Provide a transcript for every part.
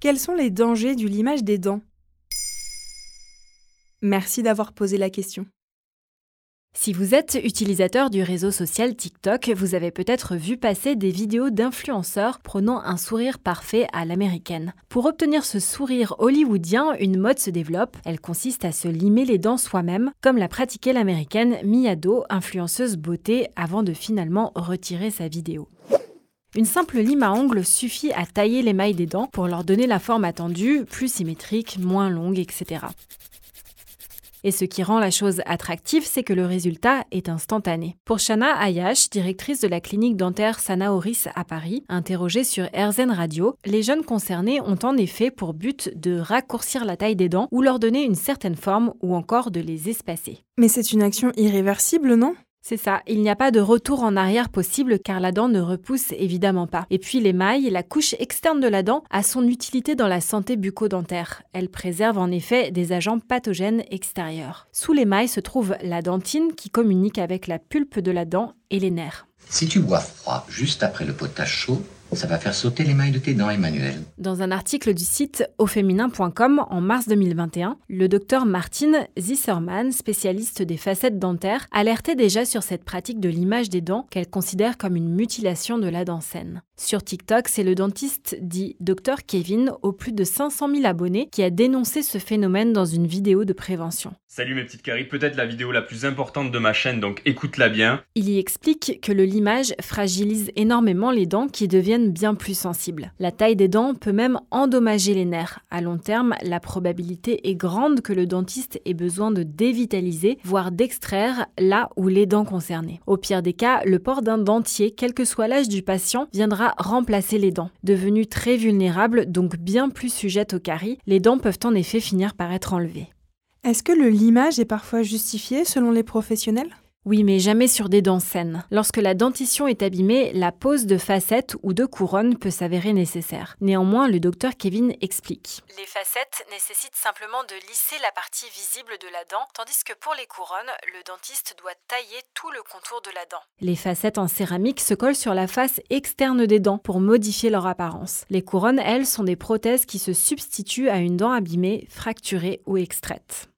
Quels sont les dangers du limage des dents? Merci d'avoir posé la question. Si vous êtes utilisateur du réseau social TikTok, vous avez peut-être vu passer des vidéos d'influenceurs prenant un sourire parfait à l'américaine. Pour obtenir ce sourire hollywoodien, une mode se développe. Elle consiste à se limer les dents soi-même, comme l'a pratiqué l'américaine Mia Do, influenceuse beauté, avant de finalement retirer sa vidéo. Une simple lime à ongles suffit à tailler les mailles des dents pour leur donner la forme attendue, plus symétrique, moins longue, etc. Et ce qui rend la chose attractive, c'est que le résultat est instantané. Pour Shana Ayash, directrice de la clinique dentaire Sanaoris à Paris, interrogée sur RZN Radio, les jeunes concernés ont en effet pour but de raccourcir la taille des dents ou leur donner une certaine forme ou encore de les espacer. Mais c'est une action irréversible, non? C'est ça, il n'y a pas de retour en arrière possible car la dent ne repousse évidemment pas. Et puis l'émail, la couche externe de la dent, a son utilité dans la santé bucco-dentaire. Elle préserve en effet des agents pathogènes extérieurs. Sous l'émail se trouve la dentine qui communique avec la pulpe de la dent et les nerfs. Si tu bois froid juste après le potage chaud, ça va faire sauter l'émail de tes dents, Emmanuel. Dans un article du site auféminin.com en mars 2021, le docteur Martin Zisserman, spécialiste des facettes dentaires, alertait déjà sur cette pratique de l'image des dents qu'elle considère comme une mutilation de la dent saine. Sur TikTok, c'est le dentiste dit Dr Kevin, aux plus de 500 000 abonnés, qui a dénoncé ce phénomène dans une vidéo de prévention. Salut mes petites caries, peut-être la vidéo la plus importante de ma chaîne, donc écoute-la bien. Il y explique que le limage fragilise énormément les dents qui deviennent bien plus sensibles. La taille des dents peut même endommager les nerfs. À long terme, la probabilité est grande que le dentiste ait besoin de dévitaliser, voire d'extraire là où les dents concernées. Au pire des cas, le port d'un dentier, quel que soit l'âge du patient, viendra remplacer les dents. Devenues très vulnérables, donc bien plus sujettes aux caries, les dents peuvent en effet finir par être enlevées. Est-ce que le limage est parfois justifié selon les professionnels? Oui, mais jamais sur des dents saines. Lorsque la dentition est abîmée, la pose de facettes ou de couronnes peut s'avérer nécessaire. Néanmoins, le docteur Kevin explique. Les facettes nécessitent simplement de lisser la partie visible de la dent, tandis que pour les couronnes, le dentiste doit tailler tout le contour de la dent. Les facettes en céramique se collent sur la face externe des dents pour modifier leur apparence. Les couronnes, elles, sont des prothèses qui se substituent à une dent abîmée, fracturée ou extraite.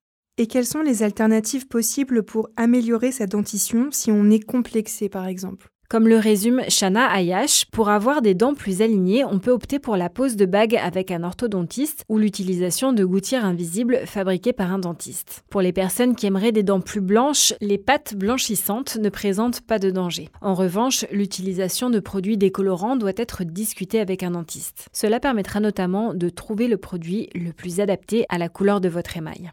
Et quelles sont les alternatives possibles pour améliorer sa dentition si on est complexé par exemple? Comme le résume Shana Ayash, pour avoir des dents plus alignées, on peut opter pour la pose de bagues avec un orthodontiste ou l'utilisation de gouttières invisibles fabriquées par un dentiste. Pour les personnes qui aimeraient des dents plus blanches, les pâtes blanchissantes ne présentent pas de danger. En revanche, l'utilisation de produits décolorants doit être discutée avec un dentiste. Cela permettra notamment de trouver le produit le plus adapté à la couleur de votre émail.